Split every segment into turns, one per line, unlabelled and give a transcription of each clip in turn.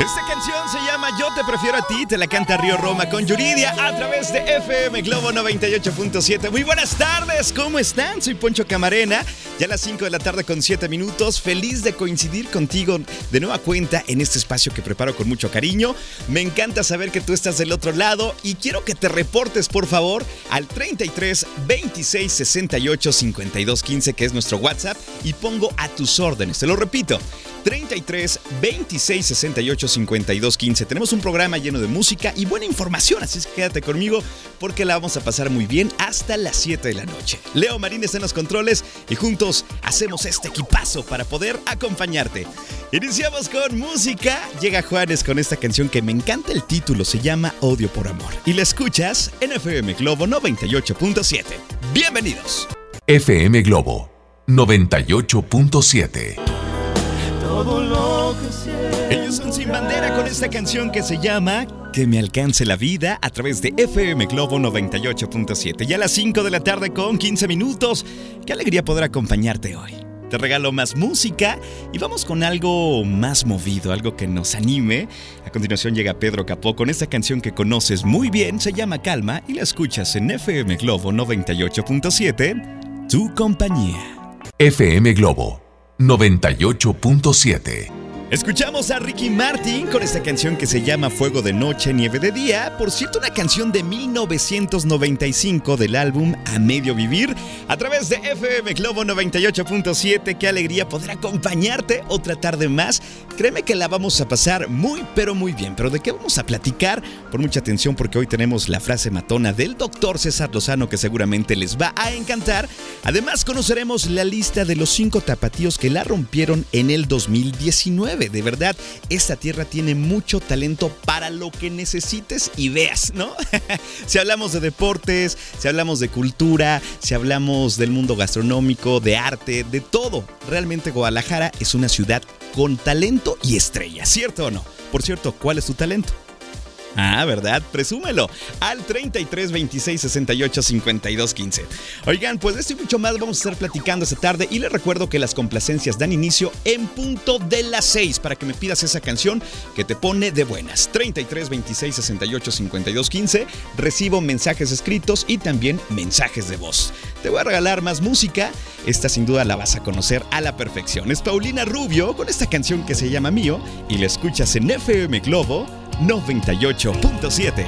Esta canción se llama Yo te prefiero a ti, te la canta Río Roma con Yuridia a través de FM Globo 98.7. Muy buenas tardes, ¿cómo están? Soy Poncho Camarena, ya a las 5 de la tarde con 7 minutos. Feliz de coincidir contigo de nueva cuenta en este espacio que preparo con mucho cariño. Me encanta saber que tú estás del otro lado y quiero que te reportes, por favor, al 33 26 68 52 15, que es nuestro WhatsApp, y pongo a tus órdenes. Te lo repito. 33 26 68 52 15. Tenemos un programa lleno de música y buena información, así es que quédate conmigo porque la vamos a pasar muy bien hasta las 7 de la noche. Leo Marín está en los controles y juntos hacemos este equipazo para poder acompañarte. Iniciamos con música. Llega Juanes con esta canción que me encanta el título, se llama Odio por Amor. Y la escuchas en FM Globo 98.7. Bienvenidos.
FM Globo 98.7.
Ellos son sin bandera con esta canción que se llama Que me alcance la vida a través de FM Globo 98.7. Ya a las 5 de la tarde con 15 minutos. Qué alegría poder acompañarte hoy. Te regalo más música y vamos con algo más movido, algo que nos anime. A continuación llega Pedro Capó con esta canción que conoces muy bien, se llama Calma y la escuchas en FM Globo 98.7, tu compañía.
FM Globo 98.7.
Escuchamos a Ricky Martin con esta canción que se llama Fuego de Noche, Nieve de Día. Por cierto, una canción de 1995 del álbum A Medio Vivir. A través de FM Globo 98.7. Qué alegría poder acompañarte otra tarde más. Créeme que la vamos a pasar muy, pero muy bien. Pero ¿de qué vamos a platicar? Por mucha atención porque hoy tenemos la frase matona del doctor César Lozano que seguramente les va a encantar. Además, conoceremos la lista de los cinco tapatíos que la rompieron en el 2019 de verdad, esta tierra tiene mucho talento para lo que necesites y veas, ¿no? si hablamos de deportes, si hablamos de cultura, si hablamos del mundo gastronómico, de arte, de todo. Realmente Guadalajara es una ciudad con talento y estrella, ¿cierto o no? Por cierto, ¿cuál es tu talento? Ah, ¿verdad? Presúmelo. Al 33 26 68 52 15. Oigan, pues de esto y mucho más vamos a estar platicando esta tarde. Y les recuerdo que las complacencias dan inicio en punto de las 6 para que me pidas esa canción que te pone de buenas. 33 26 68 52 15. Recibo mensajes escritos y también mensajes de voz. Te voy a regalar más música. Esta sin duda la vas a conocer a la perfección. Es Paulina Rubio con esta canción que se llama Mío y la escuchas en FM Globo 98.7.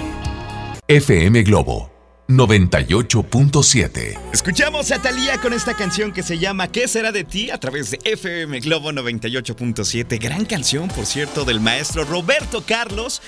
FM Globo 98.7.
Escuchamos a Talía con esta canción que se llama ¿Qué será de ti? a través de FM Globo 98.7. Gran canción, por cierto, del maestro Roberto Carlos.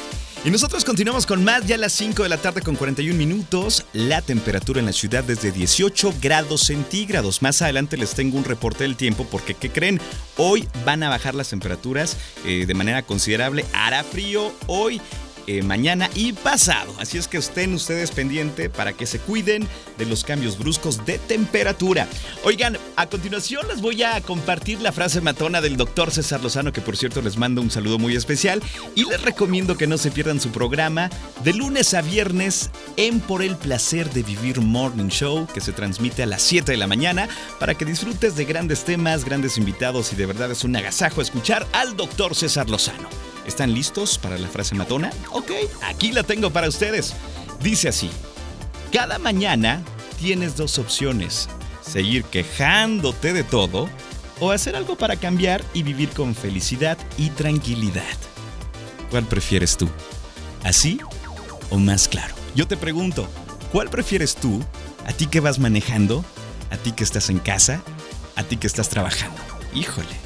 Y nosotros continuamos con más ya a las 5 de la tarde con 41 minutos. La temperatura en la ciudad es de 18 grados centígrados. Más adelante les tengo un reporte del tiempo porque, ¿qué creen? Hoy van a bajar las temperaturas eh, de manera considerable. Hará frío hoy eh, mañana y pasado. Así es que estén ustedes pendientes para que se cuiden de los cambios bruscos de temperatura. Oigan, a continuación les voy a compartir la frase matona del doctor César Lozano, que por cierto les mando un saludo muy especial y les recomiendo que no se pierdan su programa de lunes a viernes en Por el Placer de Vivir Morning Show, que se transmite a las 7 de la mañana, para que disfrutes de grandes temas, grandes invitados y de verdad es un agasajo escuchar al doctor César Lozano. ¿Están listos para la frase matona? Ok, aquí la tengo para ustedes. Dice así, cada mañana tienes dos opciones, seguir quejándote de todo o hacer algo para cambiar y vivir con felicidad y tranquilidad. ¿Cuál prefieres tú? ¿Así o más claro? Yo te pregunto, ¿cuál prefieres tú? ¿A ti que vas manejando? ¿A ti que estás en casa? a ti que estás trabajando. Híjole.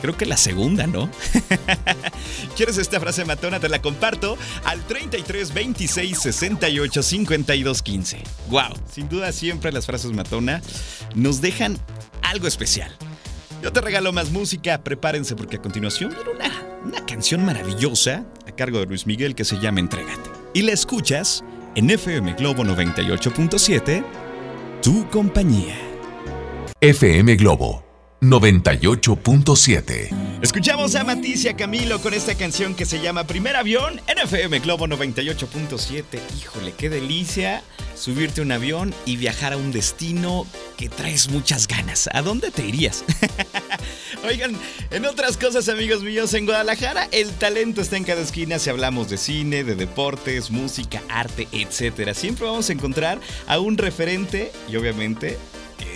Creo que la segunda, ¿no? ¿Quieres esta frase matona? Te la comparto al 33 26 68 52 15. Wow, sin duda siempre las frases matona nos dejan algo especial. Yo te regalo más música, prepárense porque a continuación viene una, una canción maravillosa a cargo de Luis Miguel que se llama Entrégate. Y la escuchas en FM Globo 98.7, tu compañía.
FM Globo 98.7.
Escuchamos a Maticia Camilo con esta canción que se llama Primer Avión en FM Globo 98.7. Híjole, qué delicia subirte un avión y viajar a un destino que traes muchas ganas. ¿A dónde te irías? Oigan, en otras cosas, amigos míos, en Guadalajara el talento está en cada esquina si hablamos de cine, de deportes, música, arte, etc. Siempre vamos a encontrar a un referente y obviamente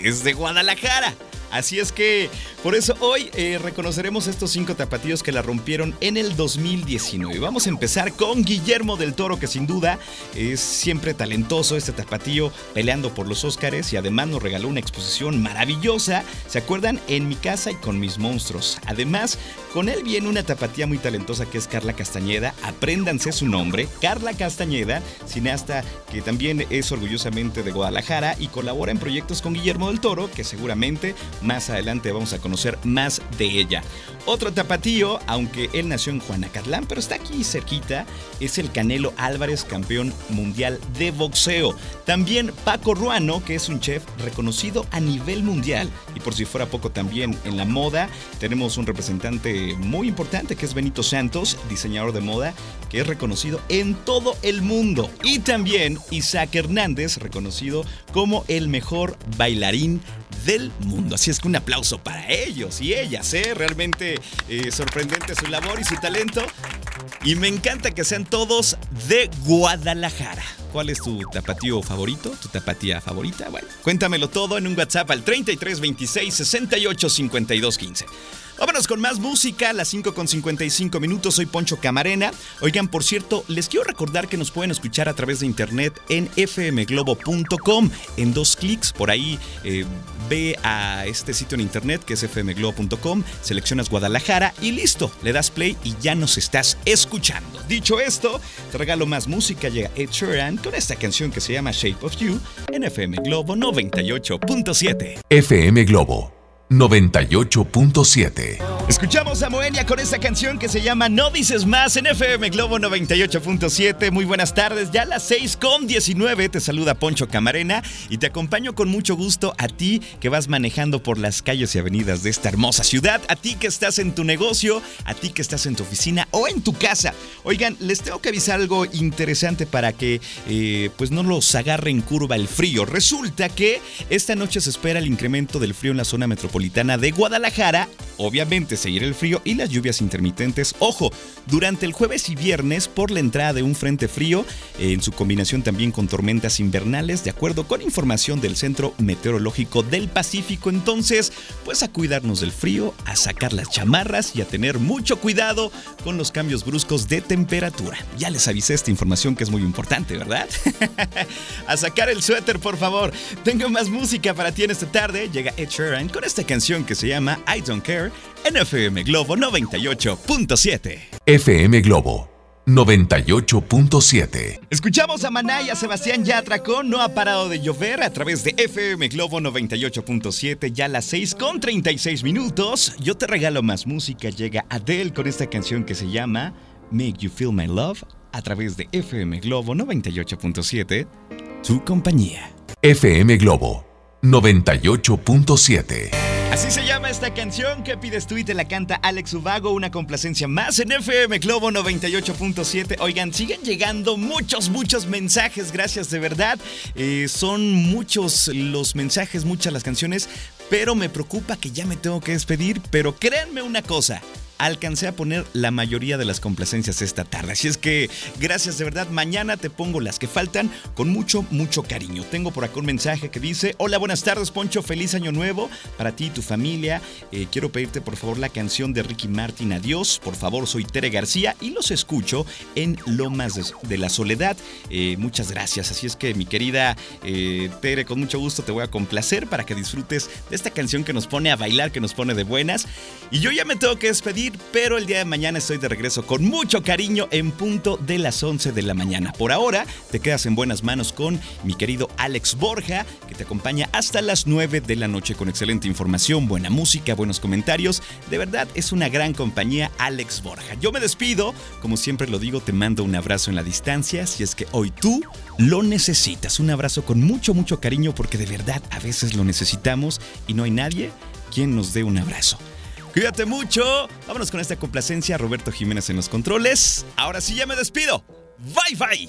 es de Guadalajara. Así es que por eso hoy eh, reconoceremos estos cinco tapatíos que la rompieron en el 2019. Vamos a empezar con Guillermo del Toro, que sin duda es siempre talentoso este tapatío peleando por los Óscares y además nos regaló una exposición maravillosa. ¿Se acuerdan? En mi casa y con mis monstruos. Además, con él viene una tapatía muy talentosa que es Carla Castañeda. Apréndanse su nombre, Carla Castañeda, cineasta que también es orgullosamente de Guadalajara y colabora en proyectos con Guillermo del Toro, que seguramente más adelante vamos a conocer más de ella. Otro tapatío, aunque él nació en Juanacatlán, pero está aquí cerquita, es el Canelo Álvarez, campeón mundial de boxeo. También Paco Ruano, que es un chef reconocido a nivel mundial. Y por si fuera poco también en la moda, tenemos un representante muy importante que es Benito Santos, diseñador de moda, que es reconocido en todo el mundo. Y también Isaac Hernández, reconocido como el mejor bailarín del mundo. Así es que un aplauso para ellos y ellas, ¿eh? Realmente eh, sorprendente su labor y su talento. Y me encanta que sean todos de Guadalajara. ¿Cuál es tu tapatío favorito? ¿Tu tapatía favorita? Cuéntamelo todo en un WhatsApp al 3326 68 52 15. Vámonos con más música, a las 5 con 55 minutos. Soy Poncho Camarena. Oigan, por cierto, les quiero recordar que nos pueden escuchar a través de internet en fmglobo.com. En dos clics, por ahí eh, ve a este sitio en internet que es fmglobo.com, seleccionas Guadalajara y listo, le das play y ya nos estás escuchando. Dicho esto, te regalo más música. Llega Ed Sheeran con esta canción que se llama Shape of You en FM Globo 98.7.
FM Globo 98.7.
Escuchamos a Moenia con esta canción que se llama No dices más en FM Globo 98.7. Muy buenas tardes, ya a las 6 con 19 te saluda Poncho Camarena y te acompaño con mucho gusto a ti que vas manejando por las calles y avenidas de esta hermosa ciudad, a ti que estás en tu negocio, a ti que estás en tu oficina o en tu casa. Oigan, les tengo que avisar algo interesante para que eh, pues no los agarre en curva el frío. Resulta que esta noche se espera el incremento del frío en la zona metropolitana de Guadalajara. Obviamente seguir el frío y las lluvias intermitentes. Ojo, durante el jueves y viernes por la entrada de un frente frío, en su combinación también con tormentas invernales, de acuerdo con información del Centro Meteorológico del Pacífico. Entonces, pues a cuidarnos del frío, a sacar las chamarras y a tener mucho cuidado con los cambios bruscos de temperatura. Ya les avisé esta información que es muy importante, ¿verdad? a sacar el suéter, por favor. Tengo más música para ti en esta tarde. Llega Ed Sheeran con esta canción que se llama I Don't Care en FM Globo 98.7.
FM Globo 98.7.
Escuchamos a Maná y a Sebastián Yatra con No ha parado de llover a través de FM Globo 98.7, ya las 6 con 36 minutos. Yo te regalo más música, llega Adele con esta canción que se llama Make You Feel My Love a través de FM Globo 98.7, tu compañía.
FM Globo 98.7.
Así se llama esta canción que pides tú y te la canta Alex Ubago, una complacencia más en FM Globo 98.7. Oigan, siguen llegando muchos, muchos mensajes, gracias de verdad. Eh, son muchos los mensajes, muchas las canciones, pero me preocupa que ya me tengo que despedir. Pero créanme una cosa, alcancé a poner la mayoría de las complacencias esta tarde. Así es que gracias de verdad. Mañana te pongo las que faltan con mucho, mucho cariño. Tengo por acá un mensaje que dice, hola, buenas tardes Poncho, feliz año nuevo para ti y tu familia. Eh, quiero pedirte por favor la canción de Ricky Martin, Adiós. Por favor, soy Tere García y los escucho en Lomas de la Soledad. Eh, muchas gracias. Así es que mi querida eh, Tere, con mucho gusto te voy a complacer para que disfrutes de esta canción que nos pone a bailar, que nos pone de buenas. Y yo ya me tengo que despedir, pero el día de mañana estoy de regreso con mucho cariño en punto de las 11 de la mañana. Por ahora, te quedas en buenas manos con mi querido Alex Borja, que te acompaña hasta las 9 de la noche con excelente información, buena música, buenos comentarios. De verdad, es una gran compañía Alex Borja. Yo me despido, como siempre lo digo, te mando un abrazo en la distancia, si es que hoy tú lo necesitas. Un abrazo con mucho, mucho cariño porque de verdad a veces lo necesitamos y no hay nadie quien nos dé un abrazo. Cuídate mucho. Vámonos con esta complacencia. Roberto Jiménez en los controles. Ahora sí ya me despido. Bye bye.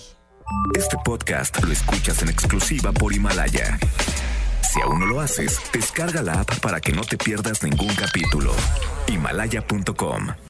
Este podcast lo escuchas en exclusiva por Himalaya. Si aún no lo haces, descarga la app para que no te pierdas ningún capítulo. Himalaya.com